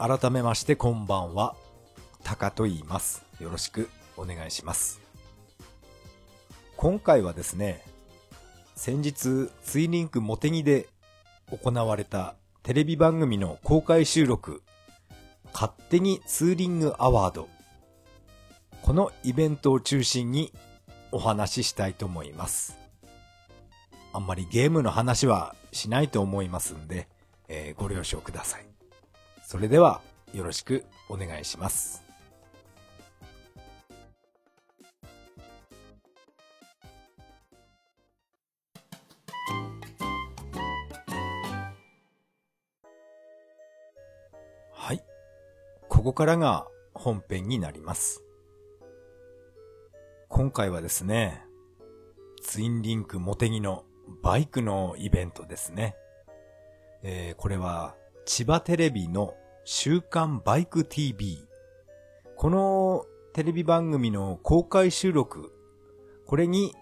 改めましてこんばんは。タカと言います。よろしくお願いします。今回はですね、先日、ツイリンクモテギで行われたテレビ番組の公開収録、勝手にツーリングアワード。このイベントを中心にお話ししたいと思います。あんまりゲームの話はしないと思いますんで、えーご了承ください。それでは、よろしくお願いします。はい。ここからが本編になります。今回はですね、ツインリンクモテギのバイクのイベントですね。えーこれは千葉テレビの週刊バイク TV。このテレビ番組の公開収録、これに、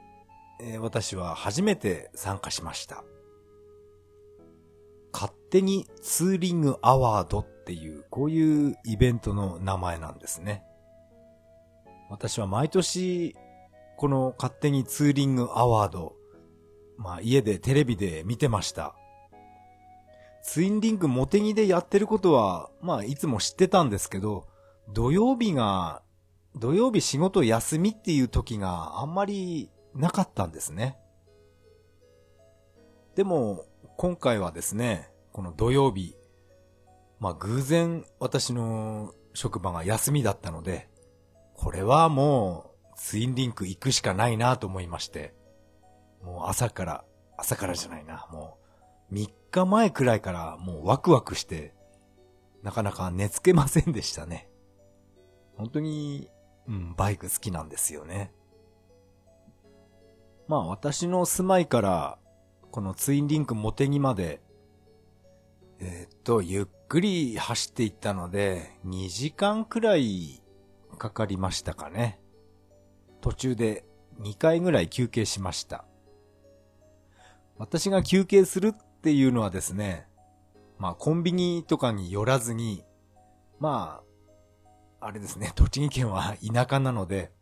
え私は初めて参加しました。勝手にツーリングアワードっていう、こういうイベントの名前なんですね。私は毎年、この勝手にツーリングアワード、まあ家でテレビで見てました。ツインリンクモテギでやってることは、まあいつも知ってたんですけど、土曜日が、土曜日仕事休みっていう時があんまりなかったんですね。でも、今回はですね、この土曜日、まあ偶然私の職場が休みだったので、これはもうツインリンク行くしかないなと思いまして、もう朝から、朝からじゃないな、もう3日前くらいからもうワクワクして、なかなか寝つけませんでしたね。本当に、うん、バイク好きなんですよね。まあ私の住まいから、このツインリンクモテギまで、えーっと、ゆっくり走っていったので、2時間くらいかかりましたかね。途中で2回ぐらい休憩しました。私が休憩するっっていうのはですね、まあコンビニとかに寄らずに、まあ、あれですね、栃木県は田舎なので、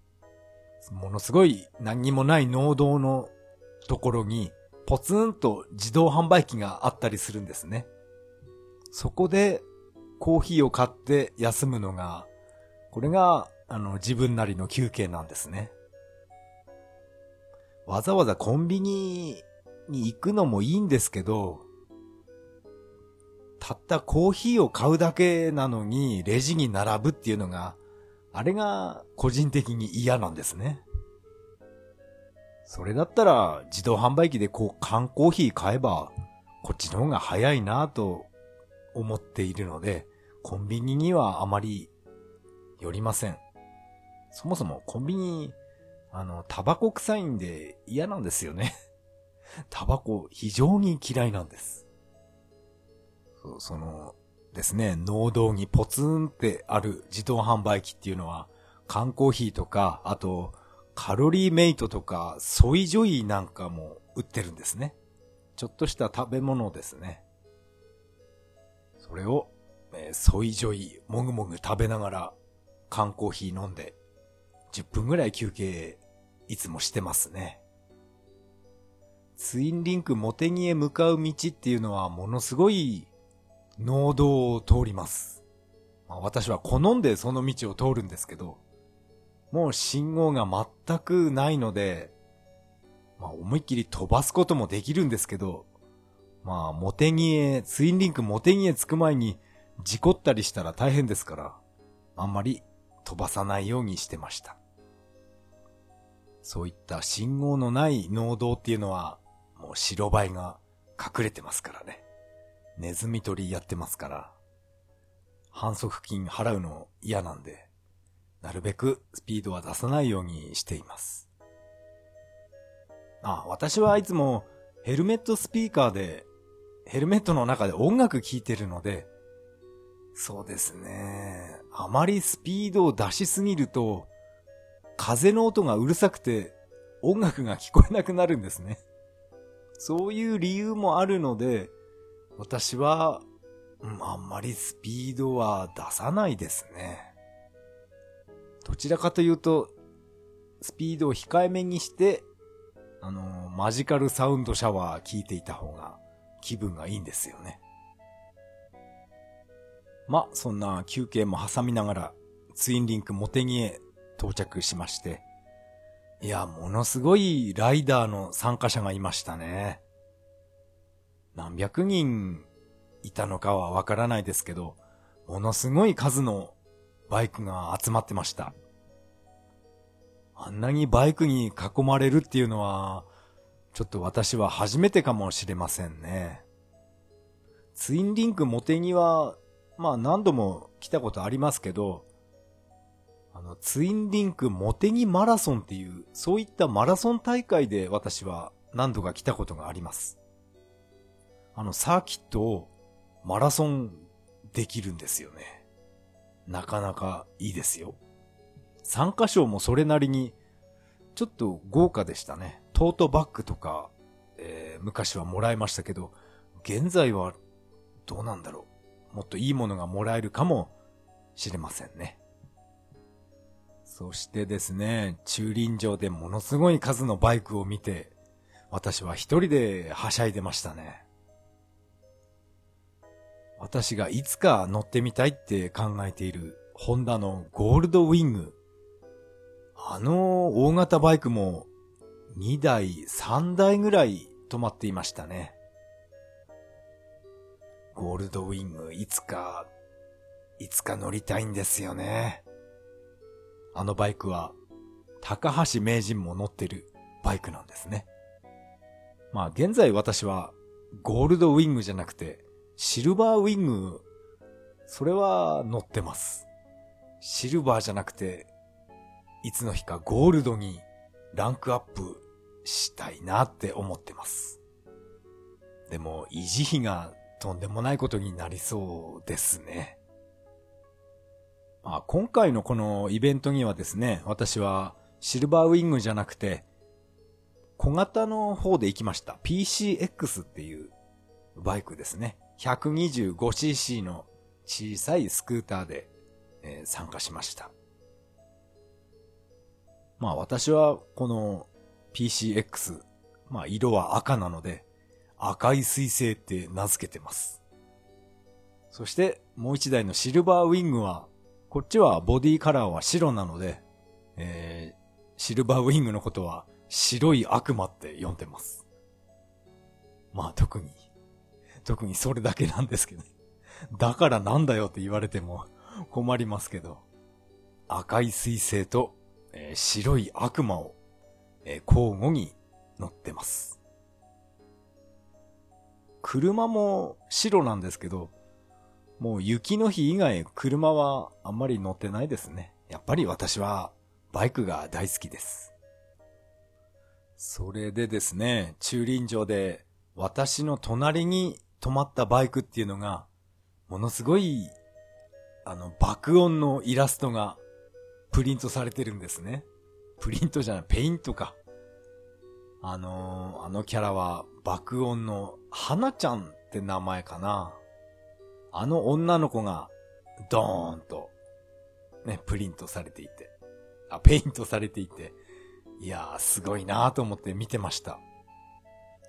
ものすごい何にもない農道のところに、ポツンと自動販売機があったりするんですね。そこでコーヒーを買って休むのが、これが、あの、自分なりの休憩なんですね。わざわざコンビニに行くのもいいんですけど、たったコーヒーを買うだけなのにレジに並ぶっていうのが、あれが個人的に嫌なんですね。それだったら自動販売機でこう缶コーヒー買えば、こっちの方が早いなと思っているので、コンビニにはあまり寄りません。そもそもコンビニ、あの、タバコ臭いんで嫌なんですよね。タバコ非常に嫌いなんです。そうその、ですね、農道にポツンってある自動販売機っていうのは、缶コーヒーとか、あと、カロリーメイトとか、ソイジョイなんかも売ってるんですね。ちょっとした食べ物ですね。それを、えーソイジョイ、もぐもぐ食べながら、缶コーヒー飲んで、10分ぐらい休憩、いつもしてますね。ツインリンクモテギへ向かう道っていうのはものすごい農道を通ります。まあ、私は好んでその道を通るんですけど、もう信号が全くないので、まあ思いっきり飛ばすこともできるんですけど、まあモテギへ、ツインリンクモテギへ着く前に事故ったりしたら大変ですから、あんまり飛ばさないようにしてました。そういった信号のない農道っていうのは、もう白バイが隠れてますからね。ネズミ捕りやってますから、反則金払うの嫌なんで、なるべくスピードは出さないようにしています。あ、私はいつもヘルメットスピーカーで、ヘルメットの中で音楽聴いてるので、そうですね。あまりスピードを出しすぎると、風の音がうるさくて音楽が聞こえなくなるんですね。そういう理由もあるので、私は、あんまりスピードは出さないですね。どちらかというと、スピードを控えめにして、あの、マジカルサウンドシャワー聞いていた方が気分がいいんですよね。ま、そんな休憩も挟みながら、ツインリンクモテギへ到着しまして、いや、ものすごいライダーの参加者がいましたね。何百人いたのかはわからないですけど、ものすごい数のバイクが集まってました。あんなにバイクに囲まれるっていうのは、ちょっと私は初めてかもしれませんね。ツインリンクモテギは、まあ何度も来たことありますけど、あの、ツインリンクモテギマラソンっていう、そういったマラソン大会で私は何度か来たことがあります。あの、サーキットをマラソンできるんですよね。なかなかいいですよ。参加賞もそれなりに、ちょっと豪華でしたね。トートバッグとか、えー、昔はもらいましたけど、現在はどうなんだろう。もっといいものがもらえるかもしれませんね。そしてですね、駐輪場でものすごい数のバイクを見て、私は一人ではしゃいでましたね。私がいつか乗ってみたいって考えているホンダのゴールドウィング。あの大型バイクも2台、3台ぐらい止まっていましたね。ゴールドウィングいつか、いつか乗りたいんですよね。あのバイクは、高橋名人も乗ってるバイクなんですね。まあ現在私はゴールドウィングじゃなくてシルバーウィング、それは乗ってます。シルバーじゃなくて、いつの日かゴールドにランクアップしたいなって思ってます。でも維持費がとんでもないことになりそうですね。あ、今回のこのイベントにはですね、私はシルバーウィングじゃなくて、小型の方で行きました。PCX っていうバイクですね。125cc の小さいスクーターで、えー、参加しました。まあ私はこの PCX、まあ色は赤なので赤い水星って名付けてます。そしてもう一台のシルバーウィングはこっちはボディカラーは白なので、えー、シルバーウィングのことは白い悪魔って呼んでます。まあ特に、特にそれだけなんですけど、だからなんだよって言われても困りますけど、赤い水星と、えー、白い悪魔を、えー、交互に乗ってます。車も白なんですけど、もう雪の日以外車はあんまり乗ってないですね。やっぱり私はバイクが大好きです。それでですね、駐輪場で私の隣に止まったバイクっていうのが、ものすごい、あの、爆音のイラストがプリントされてるんですね。プリントじゃない、ペイントか。あのー、あのキャラは爆音の花ちゃんって名前かな。あの女の子が、ドーンと、ね、プリントされていて、あ、ペイントされていて、いやー、すごいなーと思って見てました。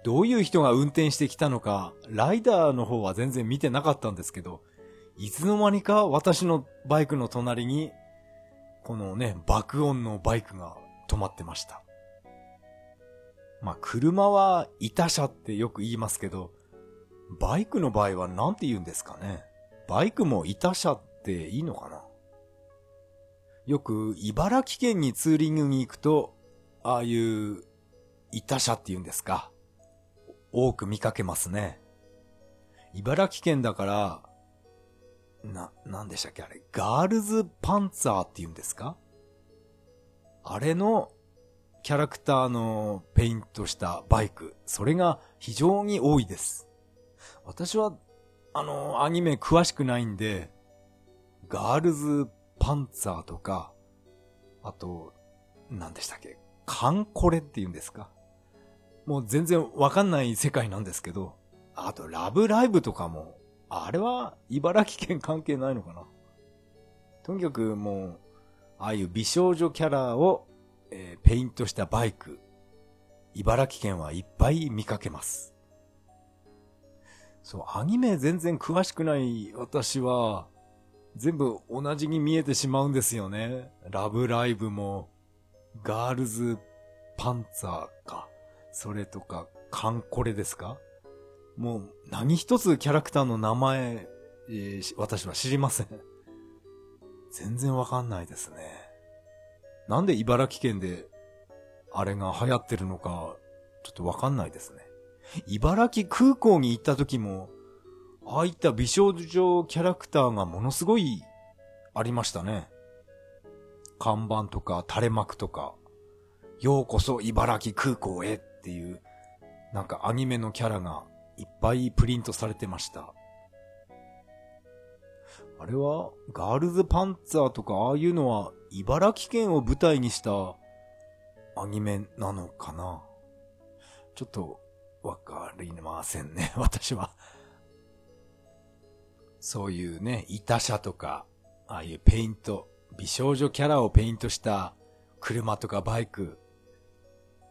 どういう人が運転してきたのか、ライダーの方は全然見てなかったんですけど、いつの間にか私のバイクの隣に、このね、爆音のバイクが止まってました。まあ、車は板車ってよく言いますけど、バイクの場合は何て言うんですかね。バイクも板車っていいのかなよく茨城県にツーリングに行くと、ああいう板車って言うんですか。多く見かけますね。茨城県だから、な、なんでしたっけあれ、ガールズパンツァーって言うんですかあれのキャラクターのペイントしたバイク、それが非常に多いです。私は、あの、アニメ詳しくないんで、ガールズパンツァーとか、あと、何でしたっけカンコレって言うんですかもう全然わかんない世界なんですけど、あとラブライブとかもあれは茨城県関係ないのかなとにかくもう、ああいう美少女キャラを、えー、ペイントしたバイク、茨城県はいっぱい見かけます。そう、アニメ全然詳しくない私は、全部同じに見えてしまうんですよね。ラブライブも、ガールズパンツァーか、それとか、カンコレですか？もう何一つキャラクターの名前、えー、私は知りません。全然わかんないですね。なんで茨城県であれが流行ってるのか、ちょっとわかんないですね。茨城空港に行った時も、ああいった美少女キャラクターがものすごいありましたね。看板とか垂れ幕とか、ようこそ茨城空港へっていう、なんかアニメのキャラがいっぱいプリントされてました。あれは、ガールズパンツァーとかああいうのは茨城県を舞台にしたアニメなのかなちょっとわかりませんね、私は。そういうね、痛車とか、ああいうペイント、美少女キャラをペイントした車とかバイク、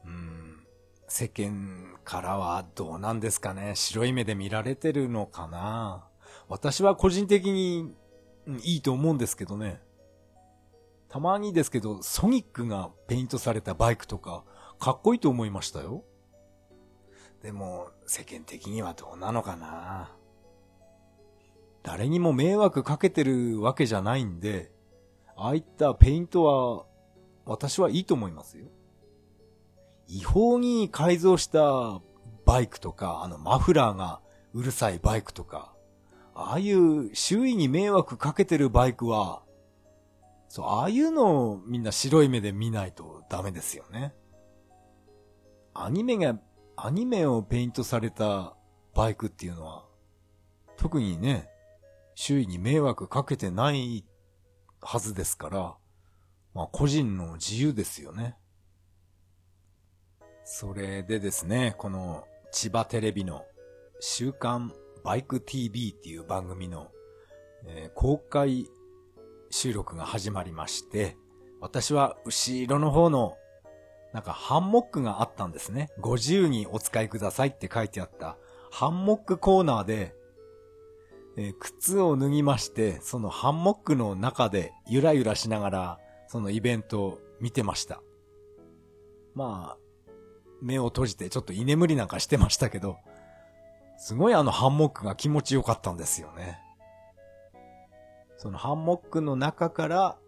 うん、世間からはどうなんですかね。白い目で見られてるのかな。私は個人的に、うんいいと思うんですけどね。たまにですけど、ソニックがペイントされたバイクとか、かっこいいと思いましたよ。でも、世間的にはどうなのかな。誰にも迷惑かけてるわけじゃないんで、ああいったペイントは、私はいいと思いますよ。違法に改造したバイクとか、あのマフラーがうるさいバイクとか、ああいう周囲に迷惑かけてるバイクは、そう、ああいうのをみんな白い目で見ないとダメですよね。アニメが、アニメをペイントされたバイクっていうのは、特にね、周囲に迷惑かけてないはずですから、まあ個人の自由ですよね。それでですね、この千葉テレビの週刊バイク TV っていう番組の、えー、公開収録が始まりまして、私は後ろの方のなんかハンモックがあったんですね。ご自由にお使いくださいって書いてあったハンモックコーナーでえー、靴を脱ぎまして、そのハンモックの中でゆらゆらしながら、そのイベントを見てました。まあ、目を閉じてちょっと居眠りなんかしてましたけど、すごいあのハンモックが気持ちよかったんですよね。そのハンモックの中から、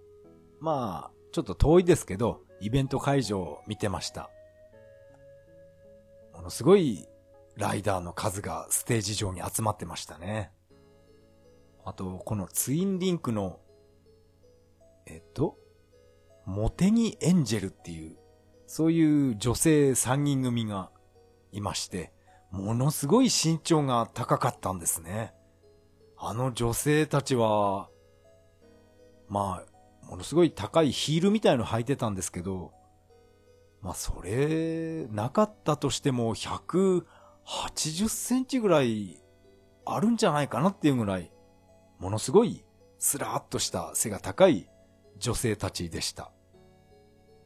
まあ、ちょっと遠いですけど、イベント会場を見てました。ものすごいライダーの数がステージ上に集まってましたね。あと、このツインリンクの、えっと、モテニエンジェルっていう、そういう女性3人組がいまして、ものすごい身長が高かったんですね。あの女性たちは、まあ、ものすごい高いヒールみたいの履いてたんですけど、まあそれ、なかったとしても180センチぐらいあるんじゃないかなっていうぐらいものすごいスラーっとした背が高い女性たちでした。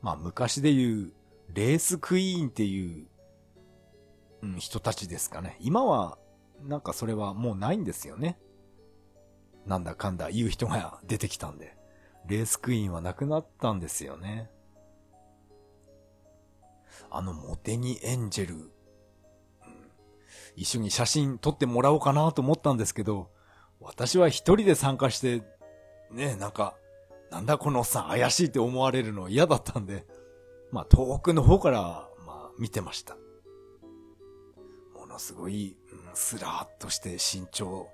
まあ昔で言うレースクイーンっていう、うん、人たちですかね。今はなんかそれはもうないんですよね。なんだかんだ言う人が出てきたんで。レースクイーンはなくなったんですよね。あのモテニエンジェル、うん、一緒に写真撮ってもらおうかなと思ったんですけど、私は一人で参加して、ね、なんか、なんだこのおっさん怪しいって思われるの嫌だったんで、まあ遠くの方から、まあ見てました。ものすごい、うん、スラーっとして身長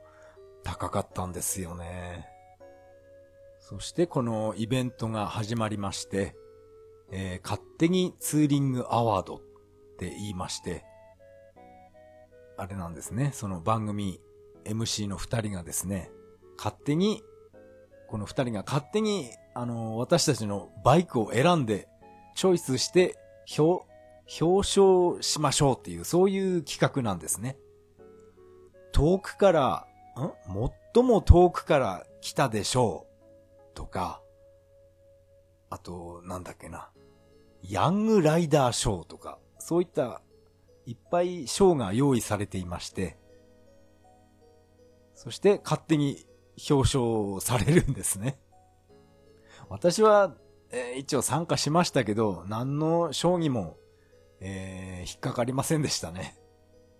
高かったんですよね。そしてこのイベントが始まりまして、えー、勝手にツーリングアワードって言いまして、あれなんですね、その番組 MC の二人がですね、勝手に、この二人が勝手に、あの、私たちのバイクを選んで、チョイスして、表、表彰しましょうっていう、そういう企画なんですね。遠くから、ん？最も遠くから来たでしょう。とか、あと、なんだっけな、ヤングライダー賞とか、そういったいっぱい賞が用意されていまして、そして勝手に表彰されるんですね。私は、えー、一応参加しましたけど、何の賞にも、えー、引っかかりませんでしたね。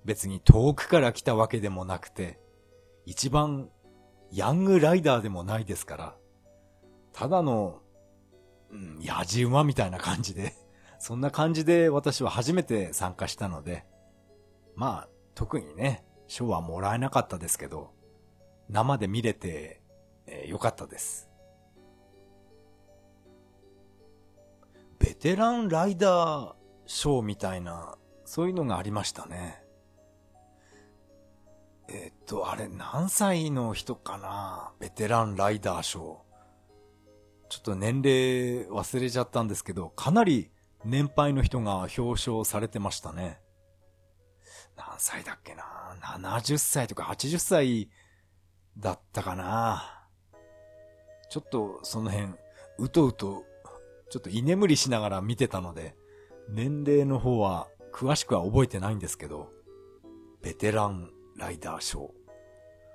別に遠くから来たわけでもなくて、一番ヤングライダーでもないですから、ただの、うん、やじ馬みたいな感じで、そんな感じで私は初めて参加したので、まあ、特にね、賞はもらえなかったですけど、生で見れて、えー、よかったです。ベテランライダー賞みたいな、そういうのがありましたね。えっと、あれ何歳の人かな？ベテランライダー賞。ちょっと年齢忘れちゃったんですけど、かなり年配の人が表彰されてましたね。何歳だっけな ?70 歳とか80歳だったかな？ちょっとその辺、うとうと、ちょっと居眠りしながら見てたので、年齢の方は詳しくは覚えてないんですけど、ベテランライダーショー。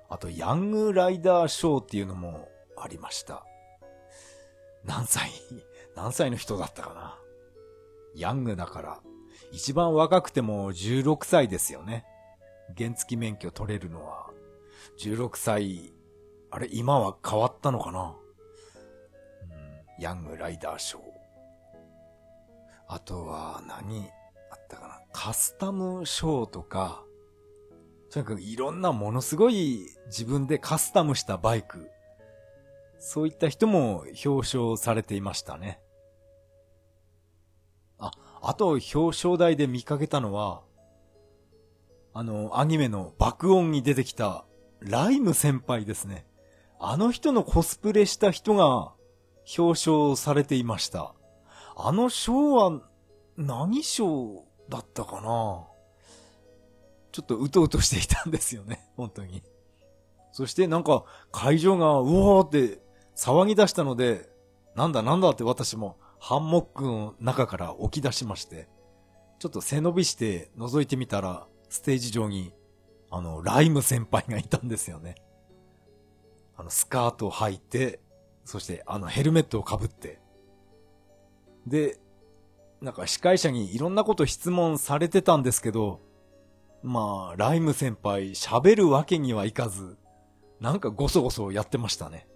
あと、ヤングライダーショーっていうのもありました。何歳 何歳の人だったかなヤングだから、一番若くても16歳ですよね。原付免許取れるのは。16歳、あれ、今は変わったのかなうん、ヤングライダーショー。あとは何あったかなカスタムショーとか、とにかくいろんなものすごい自分でカスタムしたバイク。そういった人も表彰されていましたね。あ、あと表彰台で見かけたのは、あの、アニメの爆音に出てきたライム先輩ですね。あの人のコスプレした人が表彰されていました。あの賞は何賞だったかな？ちょっとうとうとしていたんですよね。本当に。そしてなんか会場がうおーって騒ぎ出したので、なんだなんだって私もハンモックの中から起き出しまして、ちょっと背伸びして覗いてみたら、ステージ上に、あの、ライム先輩がいたんですよね。あの、スカートを履いて、そしてあのヘルメットをかぶって。で、なんか司会者にいろんなこと質問されてたんですけど、まあ、ライム先輩喋るわけにはいかず、なんかごそごそやってましたね。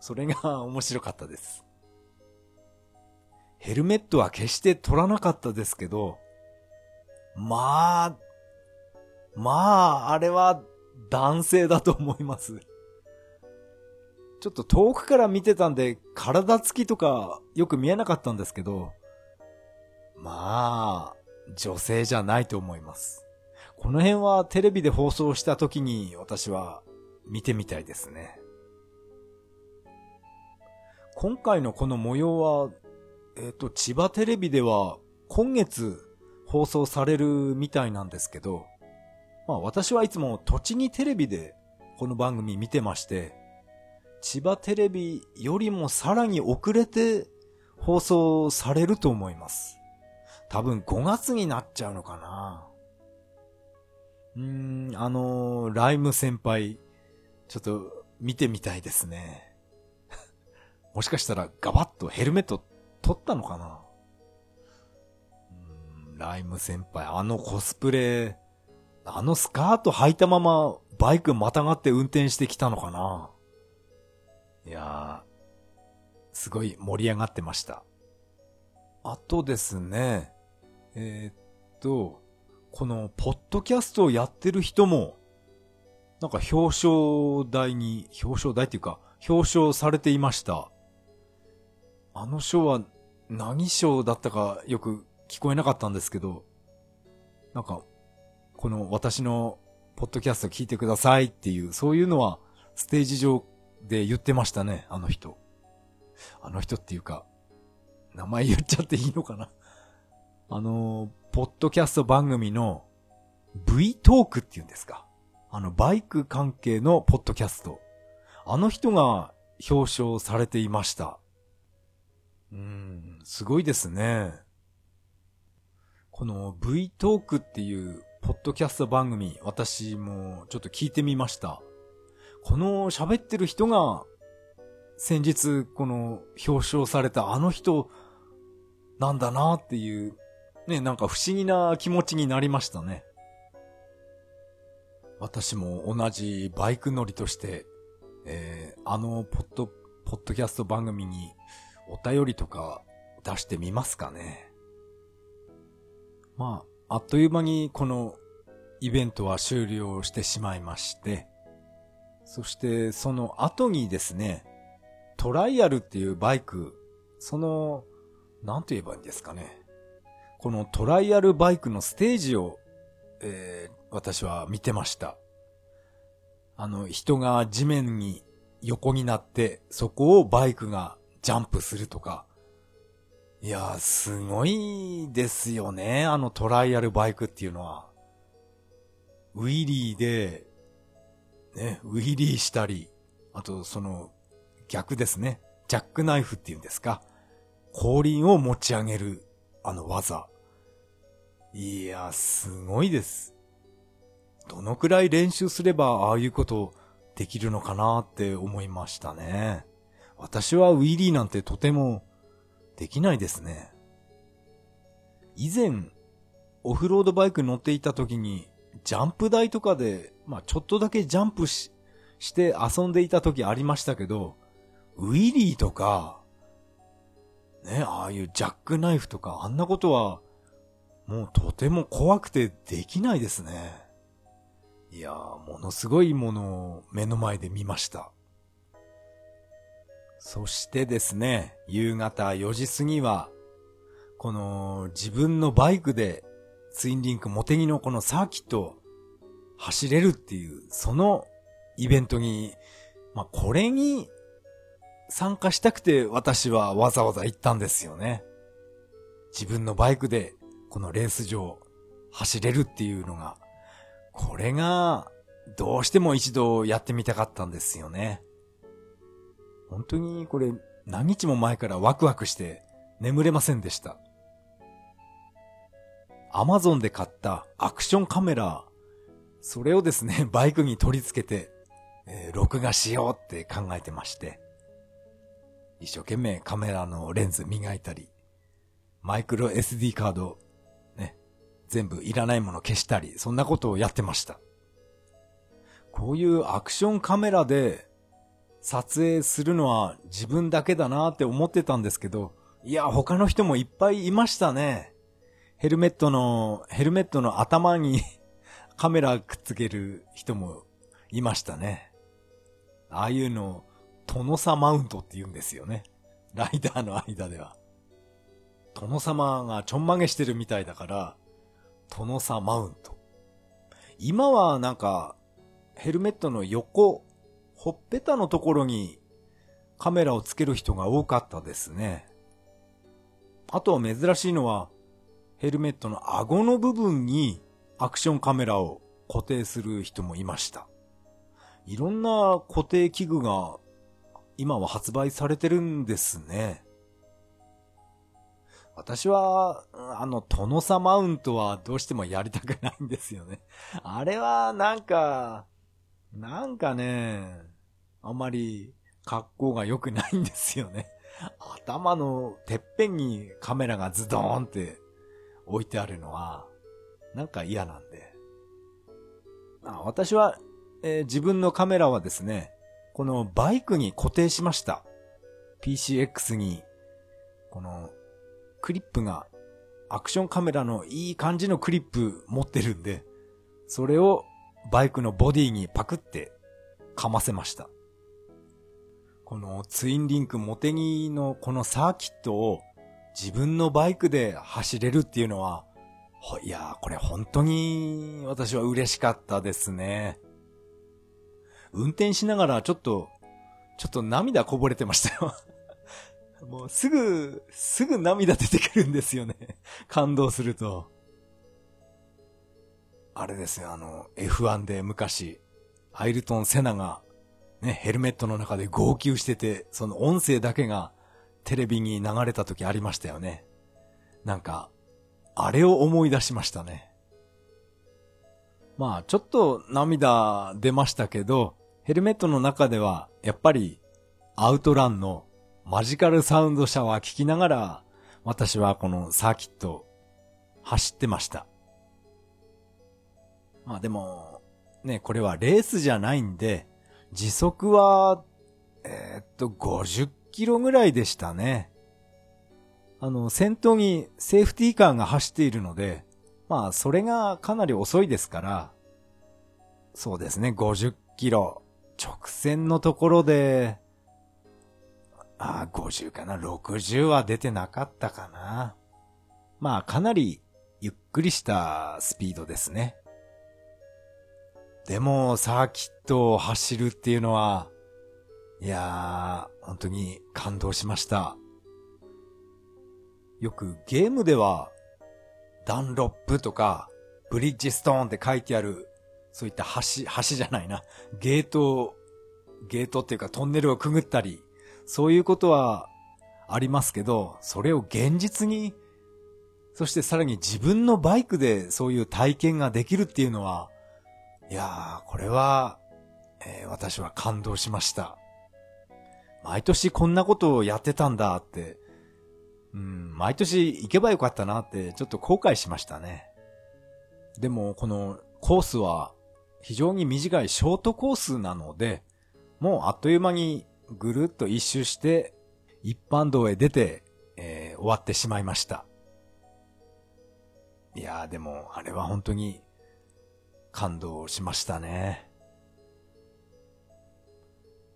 それが面白かったです。ヘルメットは決して取らなかったですけど、まあ、まあ、あれは男性だと思います。ちょっと遠くから見てたんで、体つきとかよく見えなかったんですけど、まあ、女性じゃないと思います。この辺はテレビで放送した時に私は見てみたいですね。今回のこの模様は、えっ、ー、と、千葉テレビでは今月放送されるみたいなんですけど、まあ私はいつも栃木テレビでこの番組見てまして、千葉テレビよりもさらに遅れて放送されると思います。多分5月になっちゃうのかな。うーん、あのー、ライム先輩、ちょっと見てみたいですね。もしかしたらガバッとヘルメット取ったのかな？うーん、ライム先輩、あのコスプレ、あのスカート履いたままバイクまたがって運転してきたのかな？いやー、すごい盛り上がってました。あとですね、えー、っと、この、ポッドキャストをやってる人も、なんか表彰台に、表彰台っていうか、表彰されていました。あの賞は何賞だったかよく聞こえなかったんですけど、なんか、この私のポッドキャスト聞いてくださいっていう、そういうのはステージ上で言ってましたね、あの人。あの人っていうか、名前言っちゃっていいのかな。あの、ポッドキャスト番組の V トークっていうんですか。あの、バイク関係のポッドキャスト。あの人が表彰されていました。うん、すごいですね。この V トークっていうポッドキャスト番組、私もちょっと聞いてみました。この喋ってる人が、先日この表彰されたあの人なんだなっていう、ね、なんか不思議な気持ちになりましたね。私も同じバイク乗りとして、えー、あのポッド、ポッドキャスト番組にお便りとか出してみますかね。まあ、あっという間にこのイベントは終了してしまいまして、そしてその後にですね、トライアルっていうバイク、その、なんて言えばいいんですかね。このトライアルバイクのステージを、えー、私は見てました。あの、人が地面に横になって、そこをバイクがジャンプするとか。いやすごいですよね。あのトライアルバイクっていうのは。ウィリーで、ね、ウィリーしたり、あとその逆ですね。ジャックナイフっていうんですか。後輪を持ち上げる、あの技。いや、すごいです。どのくらい練習すればああいうことできるのかなって思いましたね。私はウィリーなんてとてもできないですね。以前、オフロードバイク乗っていた時に、ジャンプ台とかで、まあちょっとだけジャンプし、して遊んでいた時ありましたけど、ウィリーとか、ね、ああいうジャックナイフとか、あんなことは、もうとても怖くてできないですね。いやー、ものすごいものを目の前で見ました。そしてですね、夕方4時過ぎは、この自分のバイクでツインリンクモテギのこのサーキットを走れるっていう、そのイベントに、まあ、これに参加したくて私はわざわざ行ったんですよね。自分のバイクでこのレース場走れるっていうのがこれが、どうしても一度やってみたかったんですよね。本当にこれ何日も前からワクワクして眠れませんでした。アマゾンで買ったアクションカメラ、それをですね、バイクに取り付けて、えー、録画しようって考えてまして、一生懸命カメラのレンズ磨いたり、マイクロ SD カードね全部いらないもの消したり、そんなことをやってました。こういうアクションカメラで撮影するのは自分だけだなって思ってたんですけど、いや、他の人もいっぱいいましたね。ヘルメットの、ヘルメットの頭に カメラくっつける人もいましたね。ああいうの、殿様マウントって言うんですよね。ライダーの間では。殿様がちょんまげしてるみたいだから、殿差マウント。今はなんか、ヘルメットの横、ほっぺたのところにカメラをつける人が多かったですね。あとは珍しいのは、ヘルメットの顎の部分にアクションカメラを固定する人もいました。いろんな固定器具が今は発売されてるんですね。私は、あの、殿様マウントはどうしてもやりたくないんですよね。あれは、なんか、なんかね、あまり格好が良くないんですよね。頭のてっぺんにカメラがズドーンって置いてあるのは、なんか嫌なんで。あ私は、えー、自分のカメラはですね、このバイクに固定しました。PCX に、このクリップが、アクションカメラのいい感じのクリップ持ってるんで、それをバイクのボディにパクってかませました。このツインリンクモテギのこのサーキットを自分のバイクで走れるっていうのは、いやー、これ本当に私は嬉しかったですね。運転しながらちょっと、ちょっと涙こぼれてましたよ もうすぐ、すぐ涙出てくるんですよね。感動すると。あれですよ、あの、F1 で昔、アイルトン・セナが、ね、ヘルメットの中で号泣してて、その音声だけがテレビに流れた時ありましたよね。なんか、あれを思い出しましたね。まあ、ちょっと涙出ましたけど、ヘルメットの中では、やっぱり、アウトランのマジカルサウンドシャワー聞きながら、私はこのサーキット、走ってました。まあでも、ね、これはレースじゃないんで、時速は、えー、っと、50キロぐらいでしたね。あの、先頭にセーフティーカーが走っているので、まあ、それがかなり遅いですから、そうですね、50キロ。直線のところで、あ、50かな、60は出てなかったかな。まあ、かなりゆっくりしたスピードですね。でも、サーキットを走るっていうのは、いやー、本当に感動しました。よくゲームでは、ダンロップとか、ブリッジストーンって書いてある、そういった橋、橋じゃないな、ゲートを、ゲートっていうかトンネルをくぐったり、そういうことはありますけど、それを現実に、そしてさらに自分のバイクでそういう体験ができるっていうのは、いやー、これは、えー、私は感動しました。毎年こんなことをやってたんだって、うん、毎年行けばよかったなってちょっと後悔しましたね。でも、このコースは非常に短いショートコースなので、もうあっという間にぐるっと一周して一般道へ出て、えー、終わってしまいました。いやーでもあれは本当に感動しましたね。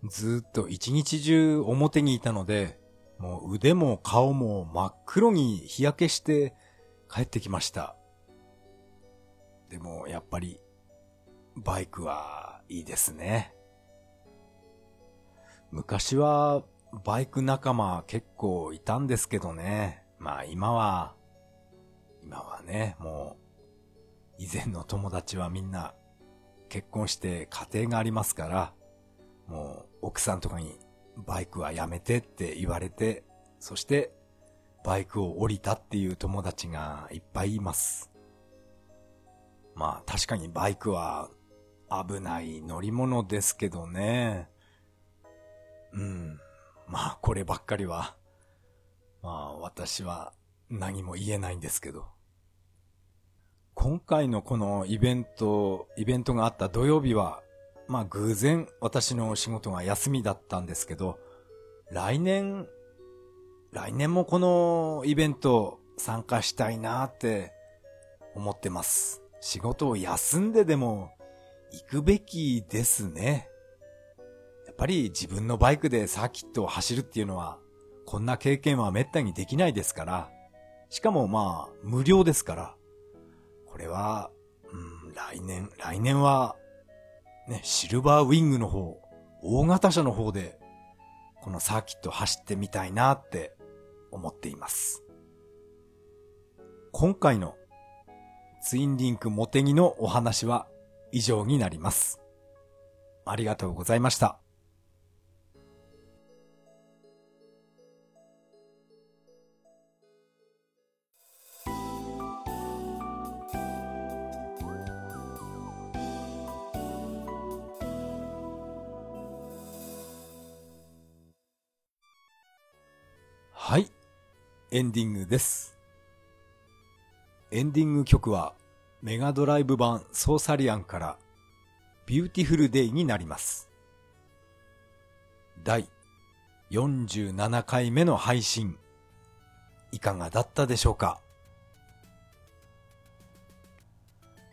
ずっと一日中表にいたので、もう腕も顔も真っ黒に日焼けして帰ってきました。でもやっぱりバイクはいいですね。昔はバイク仲間結構いたんですけどね。まあ今は、今はね、もう以前の友達はみんな結婚して家庭がありますから、もう奥さんとかにバイクはやめてって言われて、そしてバイクを降りたっていう友達がいっぱいいます。まあ確かにバイクは危ない乗り物ですけどね。うん。まあこればっかりは、まあ私は何も言えないんですけど。今回のこのイベント、イベントがあった土曜日は、まあ偶然私の仕事が休みだったんですけど、来年、来年もこのイベント参加したいなって思ってます。仕事を休んででも行くべきですね。やっぱり自分のバイクでサーキットを走るっていうのは、こんな経験は滅多にできないですから、しかもまあ無料ですから、これは、うん、来年、来年は、ね、シルバーウィングの方、大型車の方で、このサーキット走ってみたいなって思っています。今回のツインリンクモテギのお話は以上になります。ありがとうございました。エンディングです。エンディング曲はメガドライブ版ソーサリアンからビューティフルデイになります。第47回目の配信いかがだったでしょうか？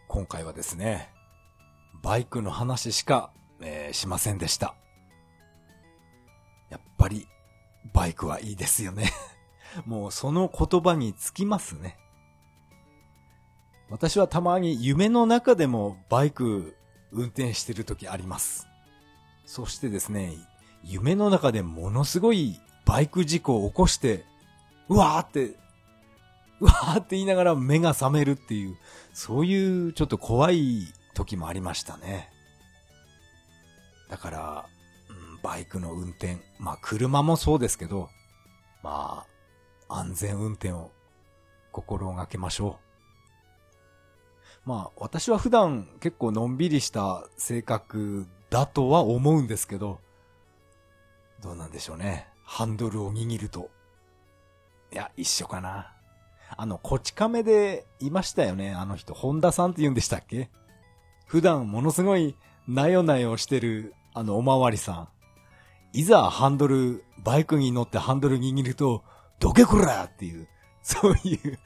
今回はですね、バイクの話しか、えー、しませんでした。やっぱりバイクはいいですよねもうその言葉につきますね。私はたまに夢の中でもバイク運転してる時あります。そしてですね、夢の中でものすごいバイク事故を起こして、うわーってうわーって言いながら目が覚めるっていう、そういうちょっと怖い時もありましたね。だから、うん、バイクの運転、まあ車もそうですけど、まあ、安全運転を心がけましょう。まあ、私は普段結構のんびりした性格だとは思うんですけど、どうなんでしょうね。ハンドルを握ると。いや、一緒かな。あの、こち亀でいましたよね。あの人、本田さんって言うんでしたっけ？普段ものすごいなよなよしてる、あの、おまわりさん。いざハンドル、バイクに乗ってハンドル握ると、どけこらっていう、そういう、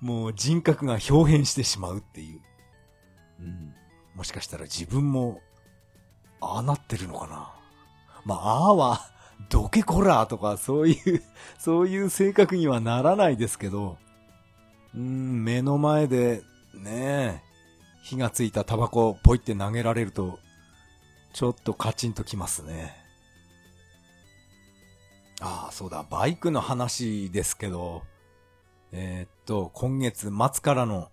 もう人格が表変してしまうっていう。うん。もしかしたら自分も、ああなってるのかな。まあ、ああは、どけこらとか、そういう、そういう性格にはならないですけど、うん、目の前で、ねえ、火がついたタバコをポイって投げられると、ちょっとカチンときますね。ああ、そうだ、バイクの話ですけど、えー、っと、今月末からの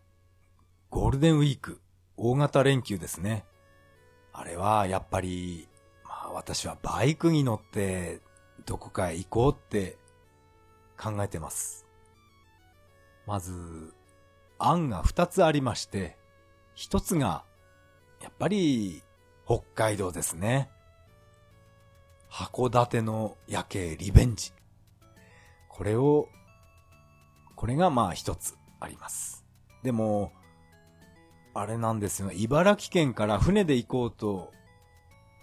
ゴールデンウィーク、大型連休ですね。あれはやっぱり、まあ私はバイクに乗ってどこかへ行こうって考えてます。まず、案が二つありまして、一つが、やっぱり、北海道ですね。函館の夜景リベンジ。これを、これがまあ一つあります。でも、あれなんですよ。茨城県から船で行こうと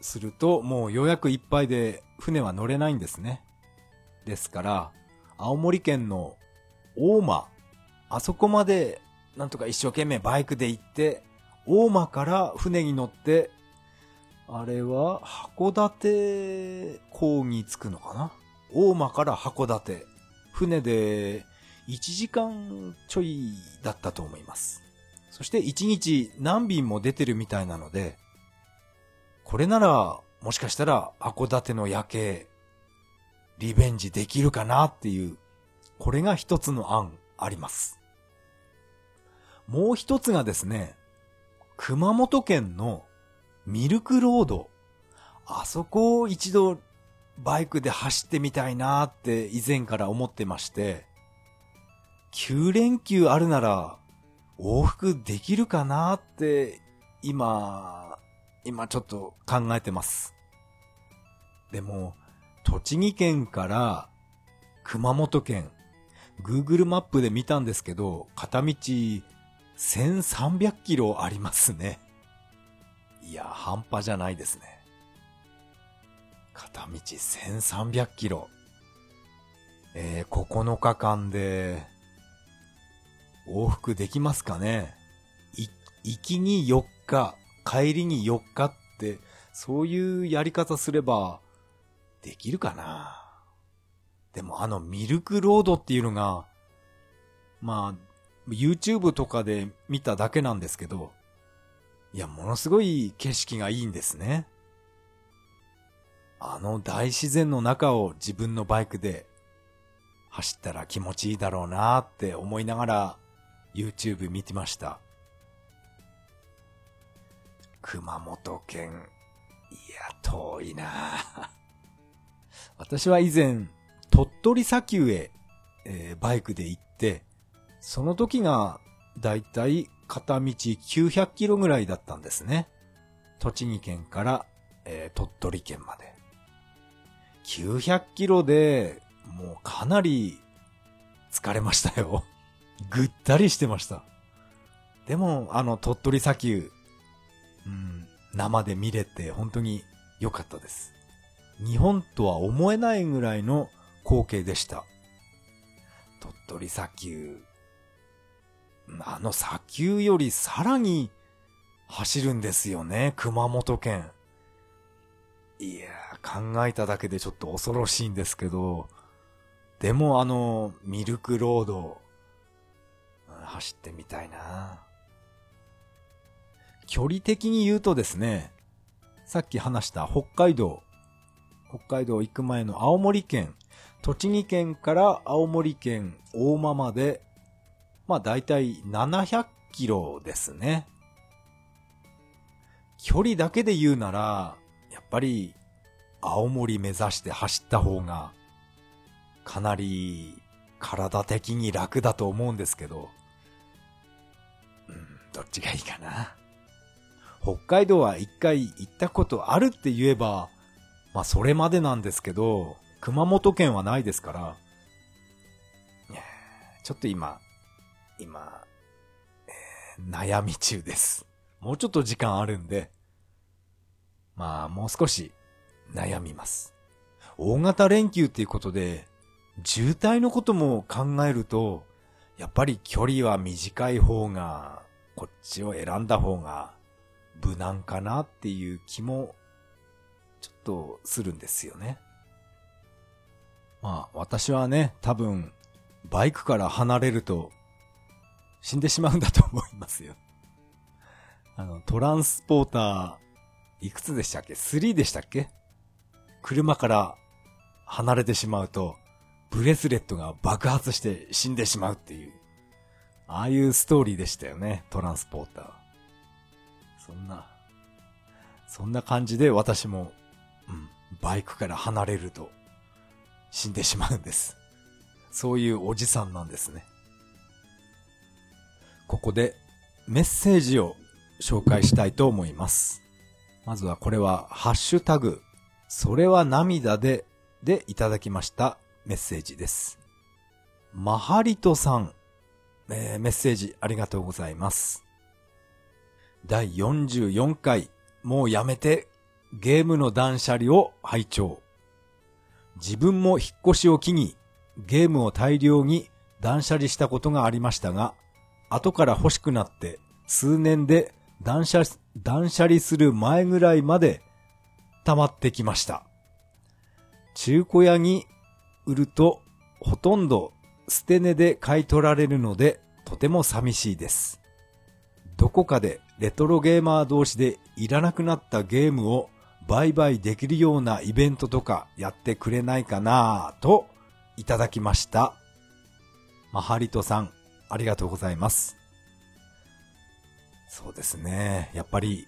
すると、もう予約いっぱいで船は乗れないんですね。ですから、青森県の大間、あそこまでなんとか一生懸命バイクで行って、大間から船に乗って、あれは函館港に着くのかな？大間から函館。船で1時間ちょいだったと思います。そして1日何便も出てるみたいなので、これならもしかしたら函館の夜景、リベンジできるかなっていう、これが一つの案あります。もう一つがですね、熊本県のミルクロード。あそこを一度バイクで走ってみたいなって以前から思ってまして、9連休あるなら往復できるかなって今、今ちょっと考えてます。でも、栃木県から熊本県、Google マップで見たんですけど、片道1300キロありますね。いや、半端じゃないですね。片道1300キロ。えー、9日間で、往復できますかね、行きに4日、帰りに4日って、そういうやり方すれば、できるかなでもあのミルクロードっていうのが、まあ、YouTube とかで見ただけなんですけど、いや、ものすごい景色がいいんですね。あの大自然の中を自分のバイクで走ったら気持ちいいだろうなって思いながら YouTube 見てました。熊本県、いや、遠いな私は以前、鳥取砂丘へ、えー、バイクで行って、その時が、だいたい片道900キロぐらいだったんですね。栃木県から、えー、鳥取県まで。900キロで、もうかなり疲れましたよ。ぐったりしてました。でも、あの、鳥取砂丘、うん、生で見れて本当に良かったです。日本とは思えないぐらいの光景でした。鳥取砂丘、あの砂丘よりさらに走るんですよね、熊本県。いやー、考えただけでちょっと恐ろしいんですけど、でもあの、ミルクロード、走ってみたいな。距離的に言うとですね、さっき話した北海道、北海道行く前の青森県、栃木県から青森県大間までまあだいたい700キロですね。距離だけで言うなら、やっぱり青森目指して走った方がかなり体的に楽だと思うんですけど、うん、どっちがいいかな。北海道は一回行ったことあるって言えば、まあそれまでなんですけど、熊本県はないですから、ちょっと今、今、えー、悩み中です。もうちょっと時間あるんで、まあもう少し悩みます。大型連休っていうことで、渋滞のことも考えると、やっぱり距離は短い方が、こっちを選んだ方が無難かなっていう気も、ちょっとするんですよね。まあ私はね、多分、バイクから離れると死んでしまうんだと思いますよ。あの、トランスポーター、いくつでしたっけ ?3 でしたっけ？車から離れてしまうと、ブレスレットが爆発して死んでしまうっていう、ああいうストーリーでしたよね、トランスポーター。そんな、そんな感じで私も、うん、バイクから離れると死んでしまうんです。そういうおじさんなんですね。ここでメッセージを紹介したいと思います。まずはこれはハッシュタグ、それは涙ででいただきましたメッセージです。マハリトさん、えー、メッセージありがとうございます。第44回、もうやめて、ゲームの断捨離を拝聴。自分も引っ越しを機に、ゲームを大量に断捨離したことがありましたが、後から欲しくなって数年で断捨断捨離する前ぐらいまで溜まってきました。中古屋に売るとほとんど捨て値で買い取られるのでとても寂しいです。どこかでレトロゲーマー同士でいらなくなったゲームを売買できるようなイベントとかやってくれないかなぁといただきました。マハリトさん、ありがとうございます。そうですね。やっぱり、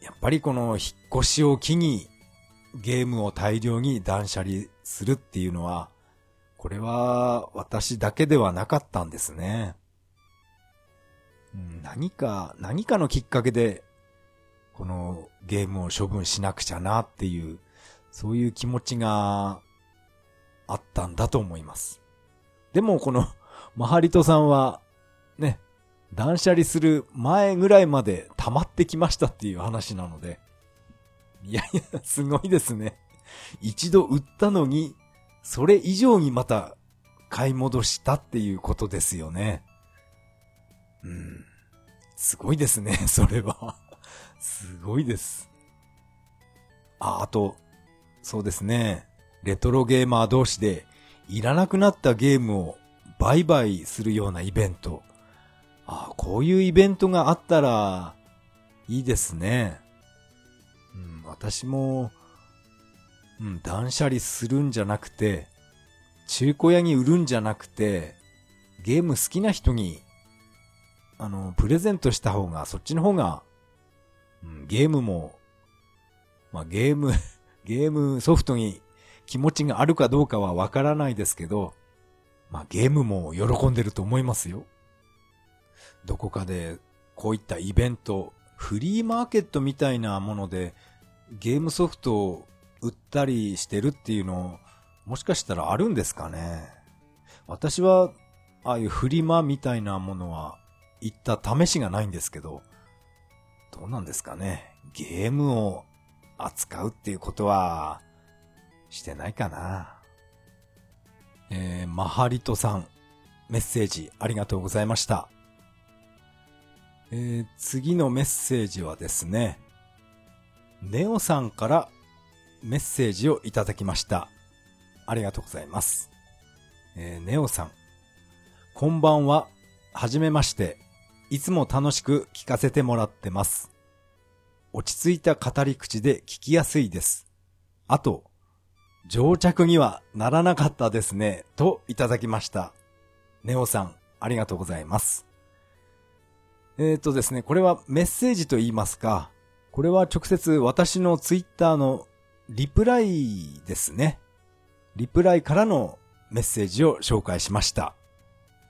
やっぱりこの引っ越しを機にゲームを大量に断捨離するっていうのは、これは私だけではなかったんですね。何か、何かのきっかけで、このゲームを処分しなくちゃなっていう、そういう気持ちがあったんだと思います。でもこのマハリトさんは、ね、断捨離する前ぐらいまで溜まってきましたっていう話なので、いやいや、すごいですね。一度売ったのに、それ以上にまた買い戻したっていうことですよね。うん。すごいですね、それは。すごいです。あ、あと、そうですね。レトロゲーマー同士でいらなくなったゲームを売買するようなイベント。ああ、こういうイベントがあったらいいですね。うん、私も、うん、断捨離するんじゃなくて、中古屋に売るんじゃなくて、ゲーム好きな人に、あの、プレゼントした方が、そっちの方が、うん、ゲームも、まあ、ゲーム ゲームソフトに気持ちがあるかどうかはわからないですけど、まあゲームも喜んでると思いますよ。どこかでこういったイベント、フリーマーケットみたいなものでゲームソフトを売ったりしてるっていうのもしかしたらあるんですかね。私はああいうフリマみたいなものは行った試しがないんですけど、どうなんですかね。ゲームを扱うっていうことはしてないかな。えー、マハリトさん、メッセージありがとうございました。えー、次のメッセージはですね、ネオさんからメッセージをいただきました。ありがとうございます。えー、ネオさん、こんばんは、はじめまして、いつも楽しく聞かせてもらってます。落ち着いた語り口で聞きやすいです。あと、上着にはならなかったですね、といただきました。ネオさん、ありがとうございます。えっ、ー、とですね、これはメッセージと言いますか、これは直接私のツイッターのリプライですね。リプライからのメッセージを紹介しました。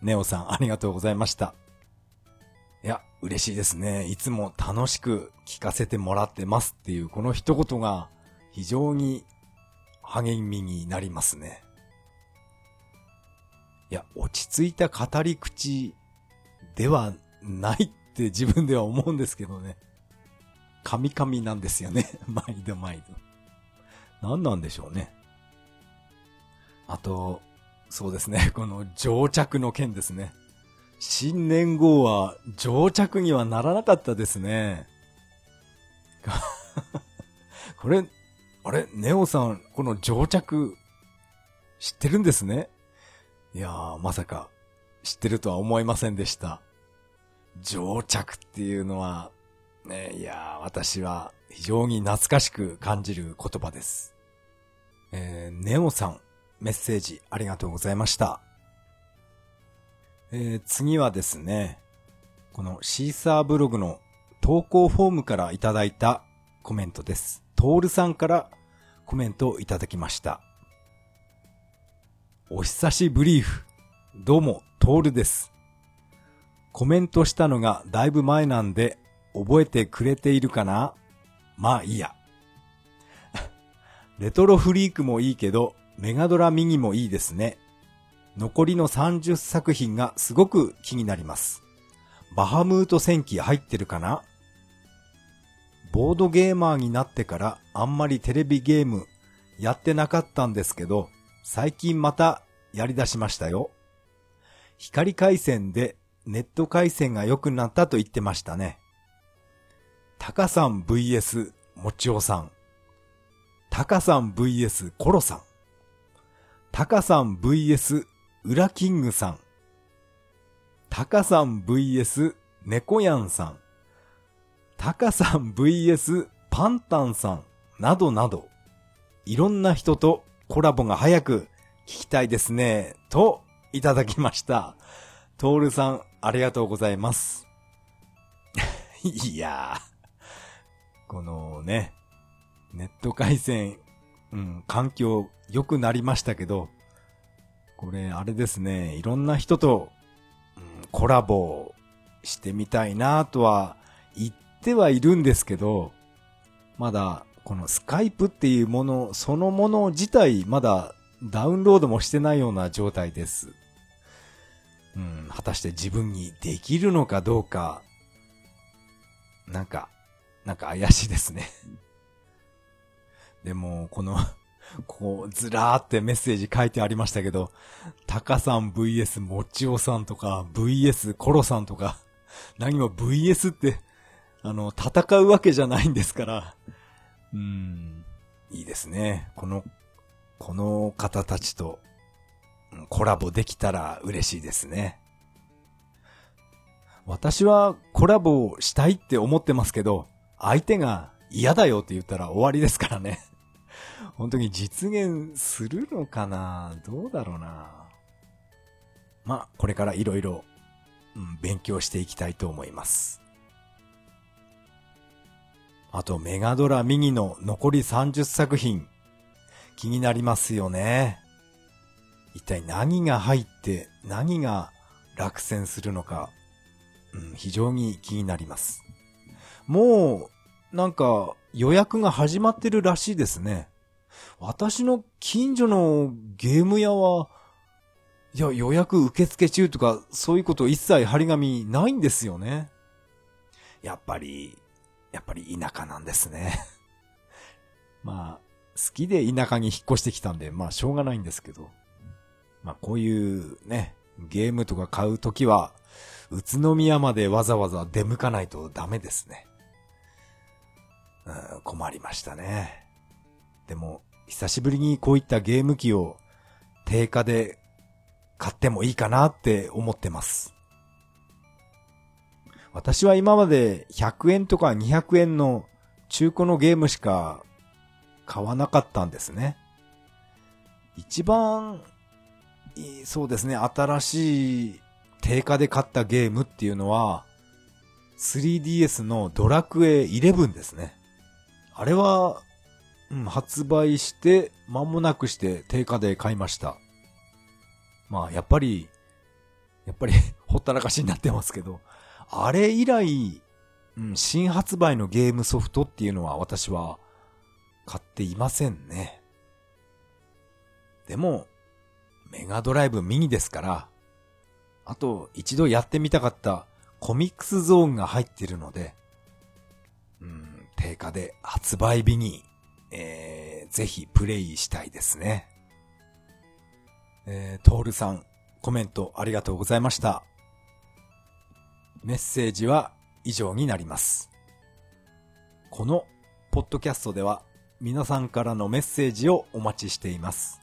ネオさんありがとうございました。いや、嬉しいですね。いつも楽しく聞かせてもらってますっていうこの一言が非常に励みになりますね。いや、落ち着いた語り口ではないって自分では思うんですけどね。カミカミなんですよね。毎度毎度。何なんでしょうね。あと、そうですね。この定着の件ですね。新年号は定着にはならなかったですね。これ、あれ？ネオさん、この定着、知ってるんですね？いやー、まさか、知ってるとは思いませんでした。定着っていうのは、ね、いやー、私は非常に懐かしく感じる言葉です。えー、ネオさん、メッセージありがとうございました。えー、次はですね、このシーサーブログの投稿フォームからいただいたコメントです。トールさんからコメントをいただきました。お久しぶりーフ。どうも、トールです。コメントしたのがだいぶ前なんで、覚えてくれているかな？まあいいや。レトロフリークもいいけど、メガドラミニもいいですね。残りの30作品がすごく気になります。バハムート戦記入ってるかな？ボードゲーマーになってからあんまりテレビゲームやってなかったんですけど、最近またやり出しましたよ。光回線でネット回線が良くなったと言ってましたね。タカさん VS もちおさん。タカさん VS コロさん。タカさん VS ウラキングさん。タカさん VS ネコヤンさん。タカさん VS パンタンさん。などなど、いろんな人とコラボが早く聞きたいですね。と、いただきました。トールさん、ありがとうございます。いやー、このね、ネット回線、うん、環境良くなりましたけど、これ、あれですね、いろんな人と、うん、コラボしてみたいなとは言ってはいるんですけど、まだ、このスカイプっていうもの、そのもの自体、まだダウンロードもしてないような状態です。うん、果たして自分にできるのかどうか、なんか、なんか怪しいですね。でも、このこう、ずらーってメッセージ書いてありましたけど、タカさん VS もちおさんとか、VS コロさんとか、何も VS って、あの、戦うわけじゃないんですから、うん、いいですね。この、この方たちとコラボできたら嬉しいですね。私はコラボしたいって思ってますけど、相手が嫌だよって言ったら終わりですからね。本当に実現するのかな？どうだろうな？まあ、これからいろいろ、勉強していきたいと思います。あと、メガドラミニの残り30作品、気になりますよね。一体何が入って何が落選するのか、うん、非常に気になります。もう、なんか予約が始まってるらしいですね。私の近所のゲーム屋は、いや、予約受付中とか、そういうこと一切張り紙ないんですよね。やっぱり、やっぱり田舎なんですね。まあ、好きで田舎に引っ越してきたんで、まあしょうがないんですけど。まあこういうね、ゲームとか買うときは、宇都宮までわざわざ出向かないとダメですね。うん、困りましたね。でも、久しぶりにこういったゲーム機を定価で買ってもいいかなって思ってます。私は今まで100円とか200円の中古のゲームしか買わなかったんですね。一番、そうですね、新しい定価で買ったゲームっていうのは、3DS のドラクエ11ですね。あれは、うん、発売して間もなくして定価で買いました。まあ、やっぱり、やっぱり ほったらかしになってますけど、あれ以来、うん、新発売のゲームソフトっていうのは私は買っていませんね。でも、メガドライブミニですから、あと一度やってみたかったコミックスゾーンが入ってるので、うん、定価で発売日に、えー、ぜひプレイしたいですね。えー、トールさん、コメントありがとうございました。メッセージは以上になります。このポッドキャストでは皆さんからのメッセージをお待ちしています。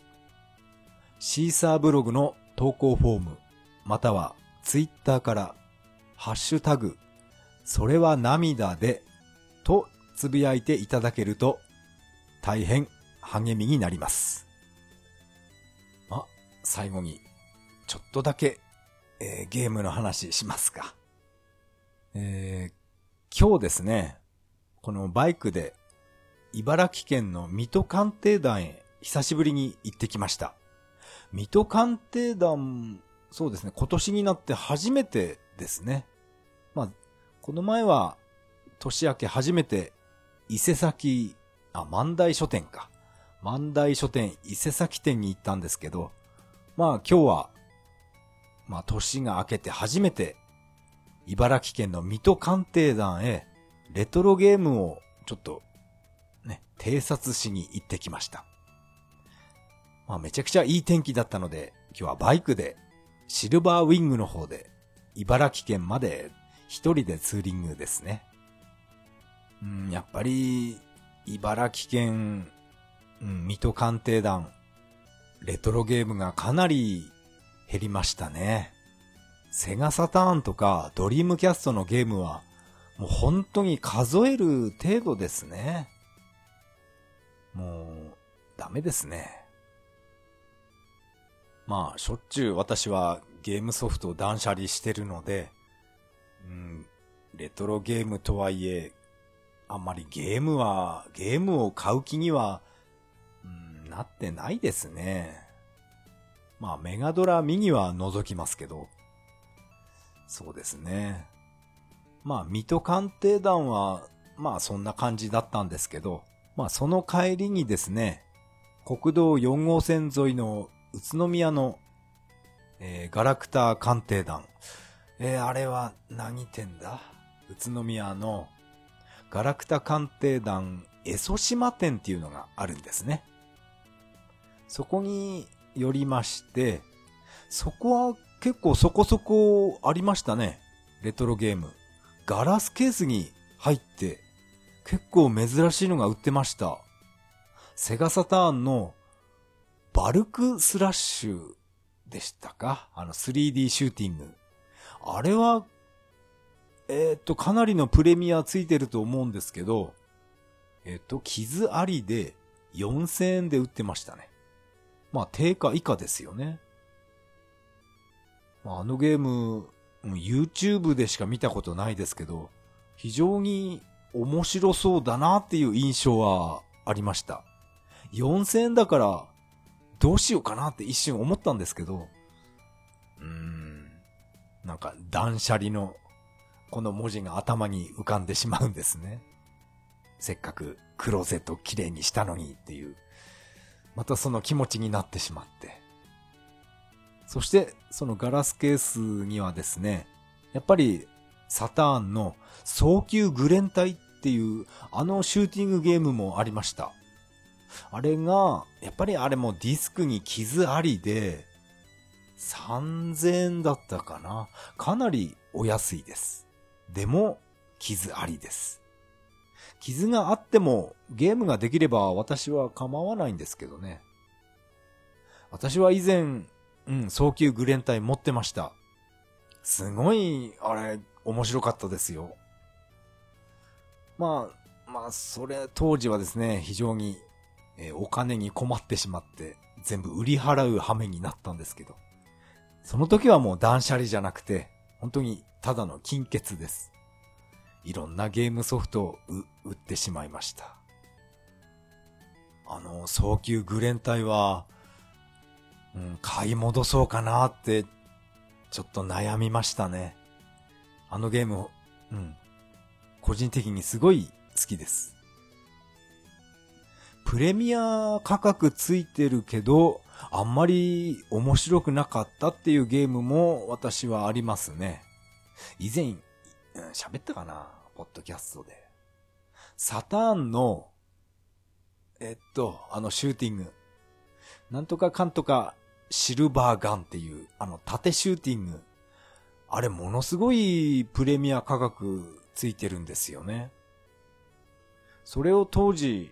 シーサーブログの投稿フォーム、またはツイッターからハッシュタグ、それは涙でとつぶやいていただけると大変励みになります。ま、最後にちょっとだけ、えー、ゲームの話しますか。えー、今日ですね、このバイクで茨城県の水戸鑑定団へ久しぶりに行ってきました。水戸鑑定団、そうですね、今年になって初めてですね。まあ、この前は年明け初めて伊勢崎、あ、万代書店か。万代書店伊勢崎店に行ったんですけど、まあ今日は、まあ年が明けて初めて茨城県の水戸鑑定団へレトロゲームをちょっとね、偵察しに行ってきました。まあめちゃくちゃいい天気だったので、今日はバイクでシルバーウィングの方で茨城県まで一人でツーリングですね。うん、やっぱり茨城県、うん、水戸鑑定団、レトロゲームがかなり減りましたね。セガサターンとかドリームキャストのゲームはもう本当に数える程度ですね。もう、ダメですね。まあ、しょっちゅう私はゲームソフトを断捨離してるので、うん、レトロゲームとはいえ、あんまりゲームは、ゲームを買う気には、うん、なってないですね。まあ、メガドラミニは覗きますけど、そうですね。まあ、水戸鑑定団は、まあそんな感じだったんですけど、まあその帰りにですね、国道4号線沿いの宇都宮の、えー、ガラクタ鑑定団。えー、あれは何店だ？宇都宮のガラクタ鑑定団江蘇島店っていうのがあるんですね。そこに寄りまして、そこは結構そこそこありましたね。レトロゲーム。ガラスケースに入って結構珍しいのが売ってました。セガサターンのバルクスラッシュでしたか？あの 3D シューティング。あれは、えー、っと、かなりのプレミアついてると思うんですけど、えー、っと、傷ありで4000円で売ってましたね。まあ、定価以下ですよね。あのゲーム、YouTube でしか見たことないですけど、非常に面白そうだなっていう印象はありました。4000円だから、どうしようかなって一瞬思ったんですけど、うーん、なんか断捨離のこの文字が頭に浮かんでしまうんですね。せっかくクローゼット綺麗にしたのにっていう、またその気持ちになってしまって。そして、そのガラスケースにはですね、やっぱりサターンの早急グレン隊っていうあのシューティングゲームもありました。あれが、やっぱりあれもディスクに傷ありで、3000円だったかな。かなりお安いです。でも、傷ありです。傷があってもゲームができれば私は構わないんですけどね。私は以前うん、早急グレン隊持ってました。すごい、あれ、面白かったですよ。まあ、まあ、それ、当時はですね、非常に、えー、お金に困ってしまって、全部売り払う羽目になったんですけど、その時はもう断捨離じゃなくて、本当にただの金欠です。いろんなゲームソフトを売ってしまいました。あの、早急グレン隊は、うん、買い戻そうかなって、ちょっと悩みましたね。あのゲーム、うん、個人的にすごい好きです。プレミア価格ついてるけど、あんまり面白くなかったっていうゲームも私はありますね。以前、喋、ったかなポッドキャストで。サターンの、えっと、あのシューティング。なんとかかんとかシルバーガンっていう、あの縦シューティング。あれものすごいプレミア価格ついてるんですよね。それを当時、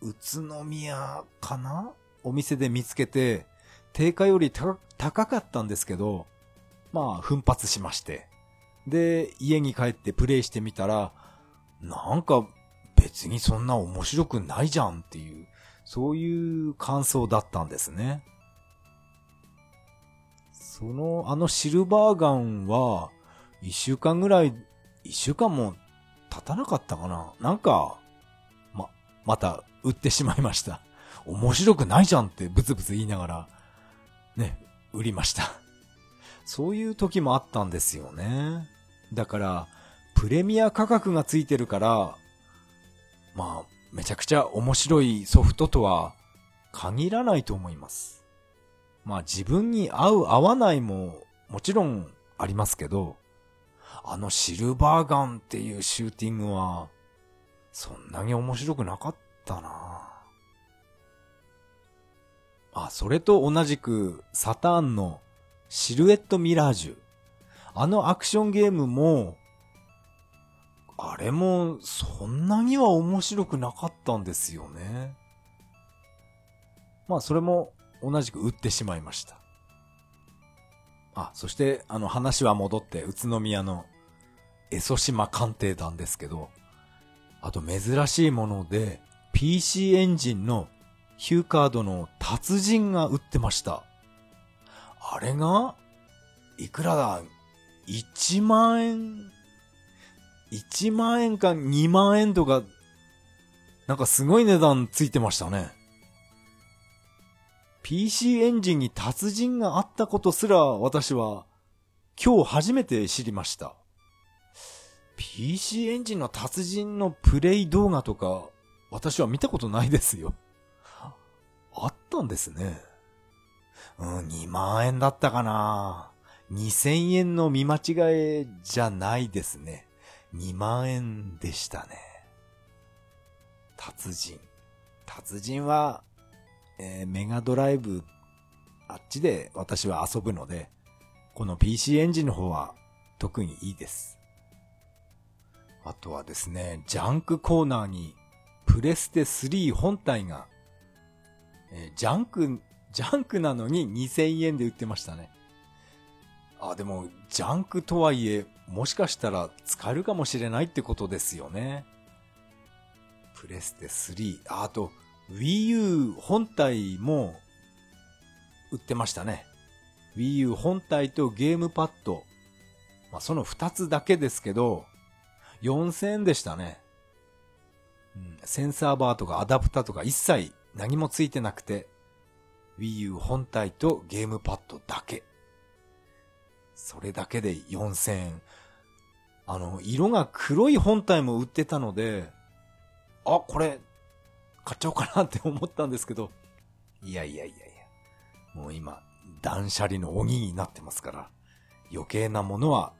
宇都宮かな？お店で見つけて、定価より高かったんですけど、まあ、奮発しまして。で、家に帰ってプレイしてみたら、なんか別にそんな面白くないじゃんっていう、そういう感想だったんですね。その、あのシルバーガンは、一週間ぐらい、一週間も経たなかったかななんか、ま、また売ってしまいました。面白くないじゃんってブツブツ言いながら、ね、売りました。そういう時もあったんですよね。だから、プレミア価格がついてるから、まあ、めちゃくちゃ面白いソフトとは限らないと思います。まあ自分に合う合わないももちろんありますけど、あのシルバーガンっていうシューティングは、そんなに面白くなかったなあ、それと同じくサターンのシルエットミラージュ。あのアクションゲームも、あれもそんなには面白くなかったんですよね。まあそれも同じく売ってしまいました。あ、そしてあの話は戻って宇都宮の江ソ島鑑定団ですけど、あと珍しいもので PC エンジンのヒューカードの達人が売ってました。あれが、いくらだ ?1 万円 ?1 万円か2万円とか、なんかすごい値段ついてましたね。PC エンジンに達人があったことすら私は今日初めて知りました。PC エンジンの達人のプレイ動画とか私は見たことないですよ。あったんですね。うん、2万円だったかな。2000円の見間違えじゃないですね。2万円でしたね。達人。達人は、えー、メガドライブ、あっちで私は遊ぶので、この PC エンジンの方は特にいいです。あとはですね、ジャンクコーナーにプレステ3本体が、えー、ジャンクジャンクなのに2000円で売ってましたね。あ、でも、ジャンクとはいえ、もしかしたら使えるかもしれないってことですよね。プレステ3、ああと、Wii U 本体も売ってましたね。Wii U 本体とゲームパッド。まあ、その2つだけですけど、4000円でしたね。うん、センサーバーとかアダプターとか一切何もついてなくて、Wii U 本体とゲームパッドだけ。それだけで4000円。あの、色が黒い本体も売ってたので、あ、これ、買っちゃおうかなって思ったんですけど、いやいやいやいや。もう今、断捨離の鬼になってますから、余計なものは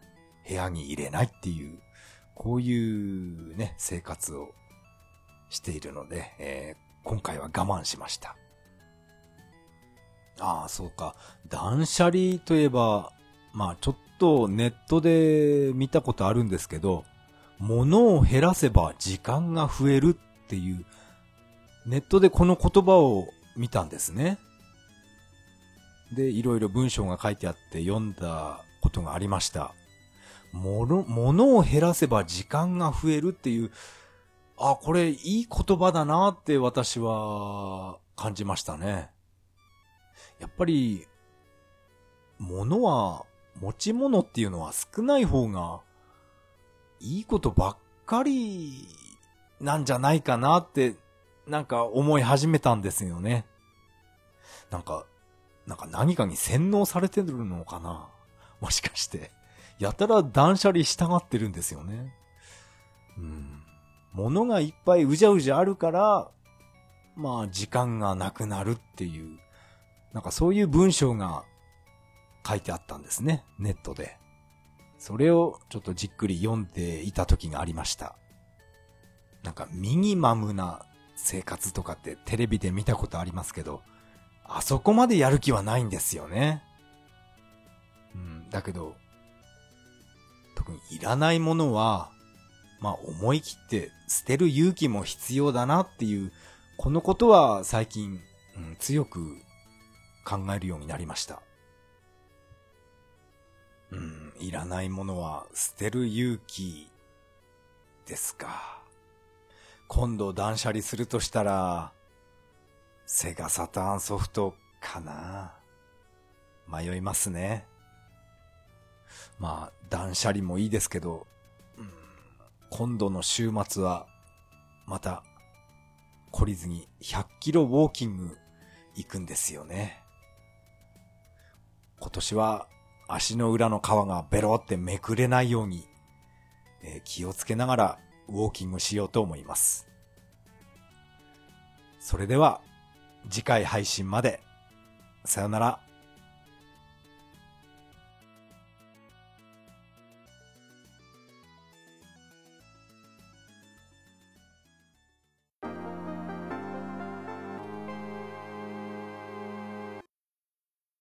部屋に入れないっていう、こういうね、生活をしているので、えー、今回は我慢しました。ああ、そうか。断捨離といえば、まあちょっとネットで見たことあるんですけど、物を減らせば時間が増えるっていう、ネットでこの言葉を見たんですね。で、いろいろ文章が書いてあって読んだことがありました。物、物を減らせば時間が増えるっていう、あ、これいい言葉だなって私は感じましたね。やっぱり、物は、持ち物っていうのは少ない方が、いいことばっかりなんじゃないかなって、なんか思い始めたんですよね。なんか、なんか何かに洗脳されてるのかな？もしかして。やたら断捨離したがってるんですよね。うん。物がいっぱいうじゃうじゃあるから、まあ時間がなくなるっていう、なんかそういう文章が書いてあったんですね、ネットで。それをちょっとじっくり読んでいた時がありました。なんかミニマムな生活とかってテレビで見たことありますけど、あそこまでやる気はないんですよね。うん、だけど、特にいらないものは、まあ思い切って捨てる勇気も必要だなっていう、このことは最近、うん、強く考えるようになりました。うん、いらないものは捨てる勇気ですか。今度断捨離するとしたら、セガサターンソフトかな。迷いますね。まあ、断捨離もいいですけど、うん、今度の週末は、また、懲りずに100キロウォーキング行くんですよね。今年は足の裏の皮がベロってめくれないように、えー、気をつけながらウォーキングしようと思います。それでは次回配信まで。さよなら。